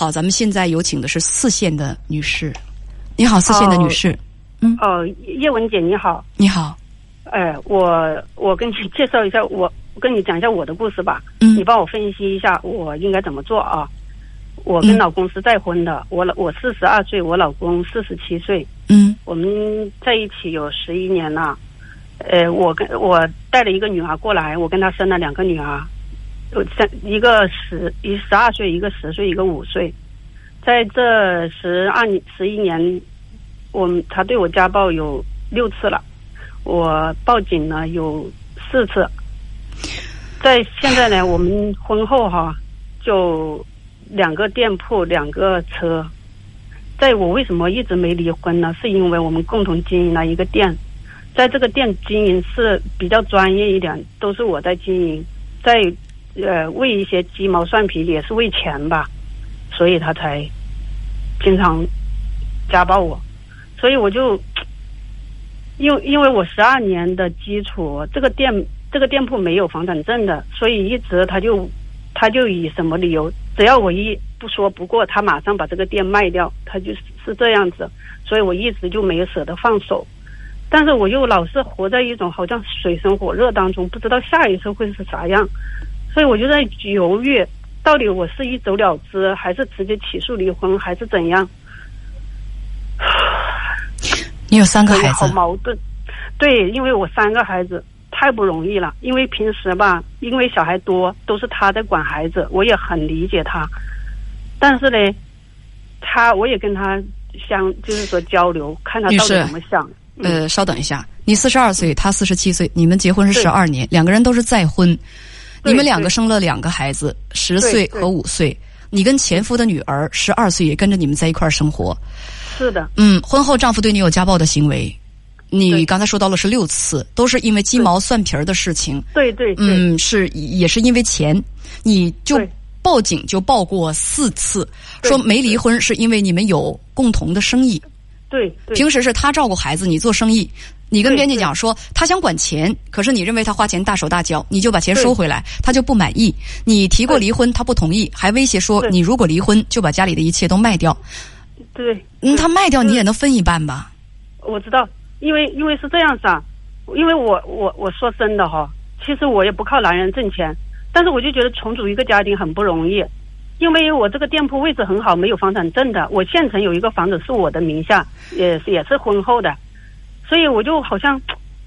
好，咱们现在有请的是四线的女士。你好，四线的女士。嗯。哦，叶文姐你好。你好。哎，我我跟你介绍一下，我我跟你讲一下我的故事吧。嗯。你帮我分析一下，我应该怎么做啊？我跟老公是再婚的，我老我四十二岁，我老公四十七岁。嗯。我们在一起有十一年了。呃，我跟我带了一个女儿过来，我跟她生了两个女儿，有三一个十一十二岁，一个十岁，一个五岁。在这十二年十一年，我们他对我家暴有六次了，我报警呢有四次。在现在呢，我们婚后哈就两个店铺，两个车。在我为什么一直没离婚呢？是因为我们共同经营了一个店。在这个店经营是比较专业一点，都是我在经营，在呃为一些鸡毛蒜皮也是为钱吧，所以他才经常家暴我，所以我就因为因为我十二年的基础，这个店这个店铺没有房产证的，所以一直他就他就以什么理由，只要我一不说不过，他马上把这个店卖掉，他就是这样子，所以我一直就没有舍得放手。但是我又老是活在一种好像水深火热当中，不知道下一次会是啥样，所以我就在犹豫，到底我是一走了之，还是直接起诉离婚，还是怎样？你有三个孩子，好矛盾。对，因为我三个孩子太不容易了，因为平时吧，因为小孩多，都是他在管孩子，我也很理解他。但是呢，他我也跟他相就是说交流，看他到底怎么想。呃，稍等一下，你四十二岁，他四十七岁，你们结婚是十二年，两个人都是再婚，你们两个生了两个孩子，十岁和五岁，你跟前夫的女儿十二岁也跟着你们在一块儿生活，是的，嗯，婚后丈夫对你有家暴的行为，你刚才说到了是六次，都是因为鸡毛蒜皮儿的事情，对对，嗯，是也是因为钱，你就报警就报过四次，说没离婚是因为你们有共同的生意。对，平时是他照顾孩子，你做生意。你跟编辑讲说他想管钱，可是你认为他花钱大手大脚，你就把钱收回来，他就不满意。你提过离婚，他不同意，还威胁说你如果离婚就把家里的一切都卖掉。对，嗯，他卖掉你也能分一半吧？我知道，因为因为是这样子啊，因为我我我说真的哈，其实我也不靠男人挣钱，但是我就觉得重组一个家庭很不容易。因为我这个店铺位置很好，没有房产证的。我县城有一个房子是我的名下，也是也是婚后的，所以我就好像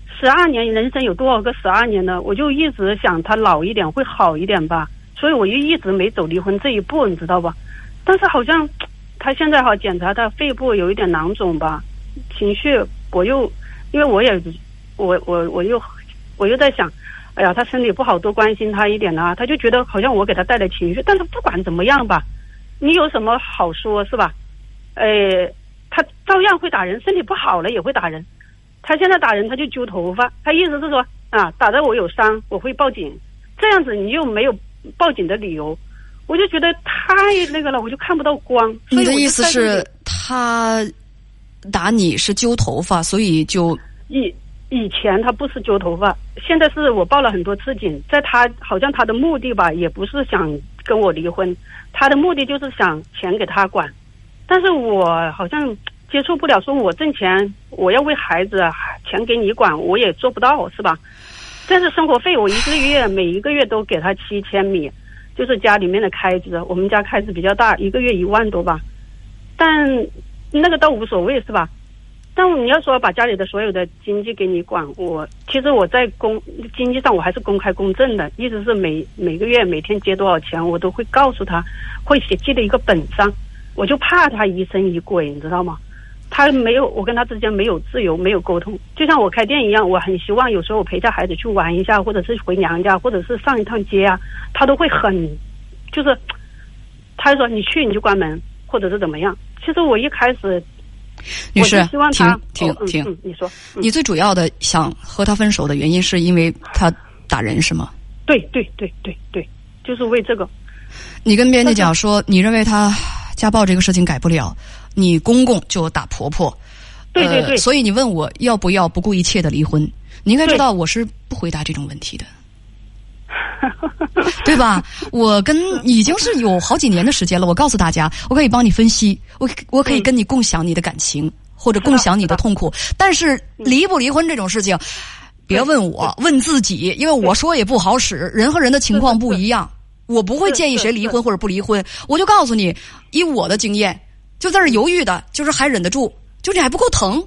十二年人生有多少个十二年呢？我就一直想他老一点会好一点吧，所以我就一直没走离婚这一步，你知道吧？但是好像他现在哈检查他肺部有一点囊肿吧，情绪我又因为我也我我我又我又在想。哎呀，他身体不好，多关心他一点呐。他就觉得好像我给他带来情绪，但是不管怎么样吧，你有什么好说，是吧？哎，他照样会打人，身体不好了也会打人。他现在打人，他就揪头发，他意思是说啊，打的我有伤，我会报警。这样子你又没有报警的理由，我就觉得太那个了，我就看不到光。你的意思是，他打你是揪头发，所以就以。以前他不是揪头发，现在是我报了很多次警，在他好像他的目的吧，也不是想跟我离婚，他的目的就是想钱给他管，但是我好像接触不了，说我挣钱，我要为孩子钱给你管，我也做不到，是吧？但是生活费我一个月每一个月都给他七千米，就是家里面的开支，我们家开支比较大，一个月一万多吧，但那个倒无所谓，是吧？但你要说把家里的所有的经济给你管，我其实我在公经济上我还是公开公正的，意思是每每个月每天接多少钱，我都会告诉他，会写记在一个本上。我就怕他疑神疑鬼，你知道吗？他没有，我跟他之间没有自由，没有沟通。就像我开店一样，我很希望有时候我陪着孩子去玩一下，或者是回娘家，或者是上一趟街啊，他都会很，就是，他说你去你就关门，或者是怎么样。其实我一开始。女士，停停停！你说，你最主要的想和他分手的原因，是因为他打人是吗？对对对对对，就是为这个。你跟编辑讲说，你认为他家暴这个事情改不了，你公公就打婆婆。对对对。所以你问我要不要不顾一切的离婚？你应该知道我是不回答这种问题的。对吧？我跟已经是有好几年的时间了。我告诉大家，我可以帮你分析，我我可以跟你共享你的感情，或者共享你的 痛苦。但是离不离婚这种事情，别问我，问自己，因为我说也不好使。人和人的情况不一样，我不会建议谁离婚或者不离婚。我就告诉你，以我的经验，就在这犹豫的，就是还忍得住，就你还不够疼。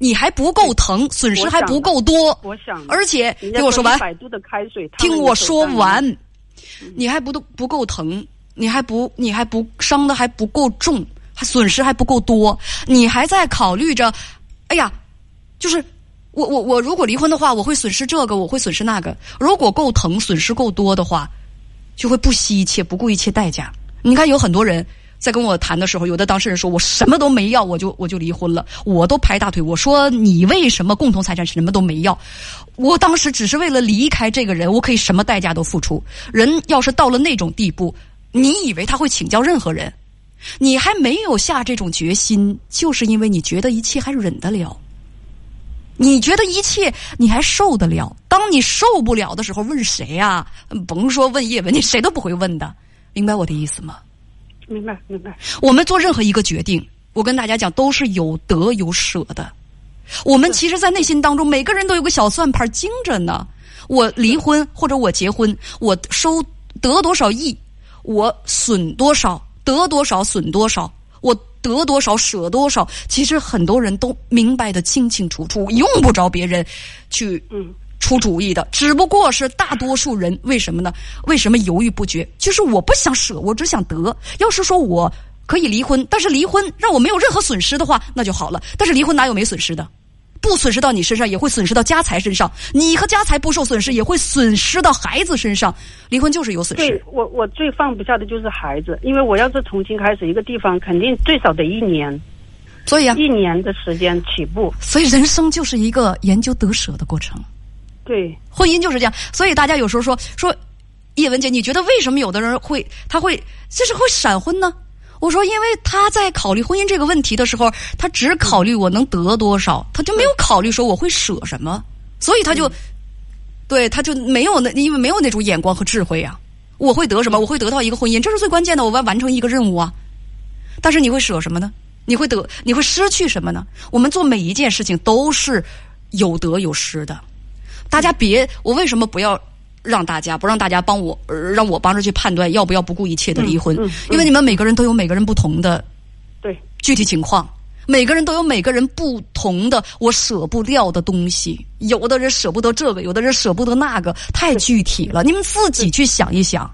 你还不够疼，损失还不够多。我想，而且听我说完，百度的开水，听我说完，你还不都不够疼，你还不你还不伤的还不够重，还损失还不够多，你还在考虑着，哎呀，就是我我我如果离婚的话，我会损失这个，我会损失那个。如果够疼，损失够多的话，就会不惜一切，不顾一切代价。你看，有很多人。在跟我谈的时候，有的当事人说：“我什么都没要，我就我就离婚了。”我都拍大腿，我说：“你为什么共同财产什么都没要？”我当时只是为了离开这个人，我可以什么代价都付出。人要是到了那种地步，你以为他会请教任何人？你还没有下这种决心，就是因为你觉得一切还忍得了，你觉得一切你还受得了。当你受不了的时候，问谁呀？甭说问叶文，你谁都不会问的。明白我的意思吗？明白，明白。我们做任何一个决定，我跟大家讲，都是有得有舍的。我们其实，在内心当中，每个人都有个小算盘，精着呢。我离婚或者我结婚，我收得多少亿，我损多少，得多少损多少，我得多少舍多少。其实很多人都明白的清清楚楚，用不着别人去嗯。出主意的，只不过是大多数人。为什么呢？为什么犹豫不决？就是我不想舍，我只想得。要是说我可以离婚，但是离婚让我没有任何损失的话，那就好了。但是离婚哪有没损失的？不损失到你身上，也会损失到家财身上。你和家财不受损失，也会损失到孩子身上。离婚就是有损失。对我，我最放不下的就是孩子，因为我要是重新开始一个地方，肯定最少得一年。所以啊，一年的时间起步。所以人生就是一个研究得舍的过程。对，婚姻就是这样，所以大家有时候说说，叶文姐，你觉得为什么有的人会他会就是会闪婚呢？我说，因为他在考虑婚姻这个问题的时候，他只考虑我能得多少，他就没有考虑说我会舍什么，所以他就，对，他就没有那因为没有那种眼光和智慧呀。我会得什么？我会得到一个婚姻，这是最关键的，我要完成一个任务啊。但是你会舍什么呢？你会得你会失去什么呢？我们做每一件事情都是有得有失的。大家别，我为什么不要让大家不让大家帮我，让我帮着去判断要不要不顾一切的离婚？因为你们每个人都有每个人不同的对具体情况，每个人都有每个人不同的我舍不掉的东西。有的人舍不得这个，有的人舍不得那个，太具体了。你们自己去想一想，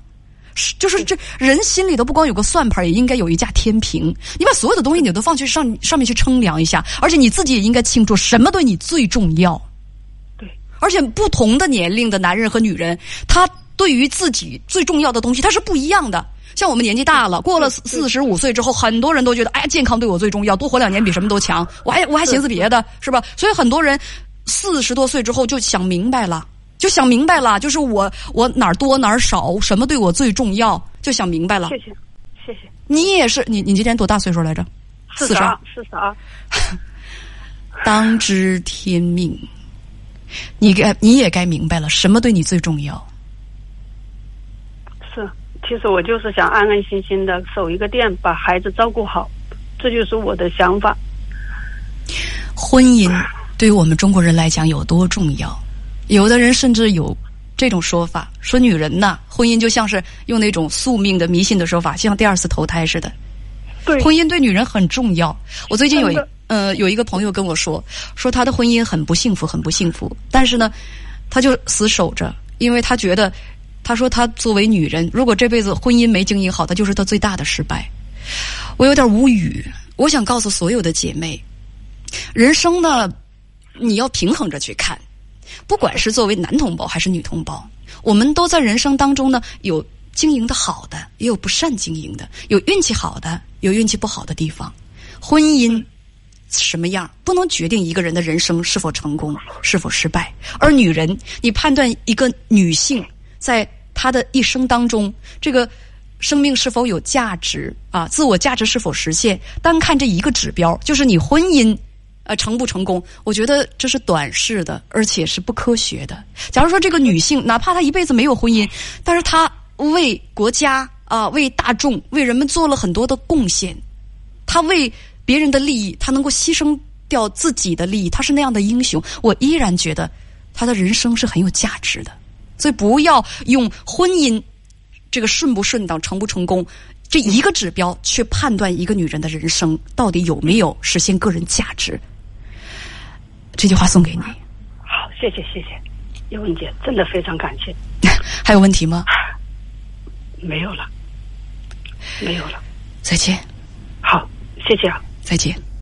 是就是这人心里头不光有个算盘，也应该有一架天平。你把所有的东西你都放去上上面去称量一下，而且你自己也应该清楚什么对你最重要。而且不同的年龄的男人和女人，他对于自己最重要的东西，他是不一样的。像我们年纪大了，过了四十五岁之后，很多人都觉得，哎，健康对我最重要，多活两年比什么都强。我还我还寻思别的，是吧？所以很多人四十多岁之后就想明白了，就想明白了，就是我我哪儿多哪儿少，什么对我最重要，就想明白了。谢谢，谢谢。你也是，你你今年多大岁数来着？四十二，四十二。当知天命。你该你也该明白了，什么对你最重要？是，其实我就是想安安心心的守一个店，把孩子照顾好，这就是我的想法。婚姻对于我们中国人来讲有多重要？有的人甚至有这种说法，说女人呐，婚姻就像是用那种宿命的迷信的说法，像第二次投胎似的。对，婚姻对女人很重要。我最近有一。呃，有一个朋友跟我说，说他的婚姻很不幸福，很不幸福。但是呢，他就死守着，因为他觉得，他说他作为女人，如果这辈子婚姻没经营好，他就是他最大的失败。我有点无语。我想告诉所有的姐妹，人生呢，你要平衡着去看。不管是作为男同胞还是女同胞，我们都在人生当中呢，有经营的好的，也有不善经营的，有运气好的，有运气不好的地方。婚姻。什么样不能决定一个人的人生是否成功是否失败？而女人，你判断一个女性在她的一生当中，这个生命是否有价值啊？自我价值是否实现？单看这一个指标，就是你婚姻呃，成不成功？我觉得这是短视的，而且是不科学的。假如说这个女性，哪怕她一辈子没有婚姻，但是她为国家啊、为大众、为人们做了很多的贡献，她为别人的利益，他能够牺牲掉自己的利益，他是那样的英雄，我依然觉得他的人生是很有价值的。所以不要用婚姻这个顺不顺当、成不成功这一个指标去判断一个女人的人生到底有没有实现个人价值。这句话送给你。好，谢谢谢谢，叶文姐，真的非常感谢。还有问题吗？没有了，没有了。再见，好，谢谢啊。再见。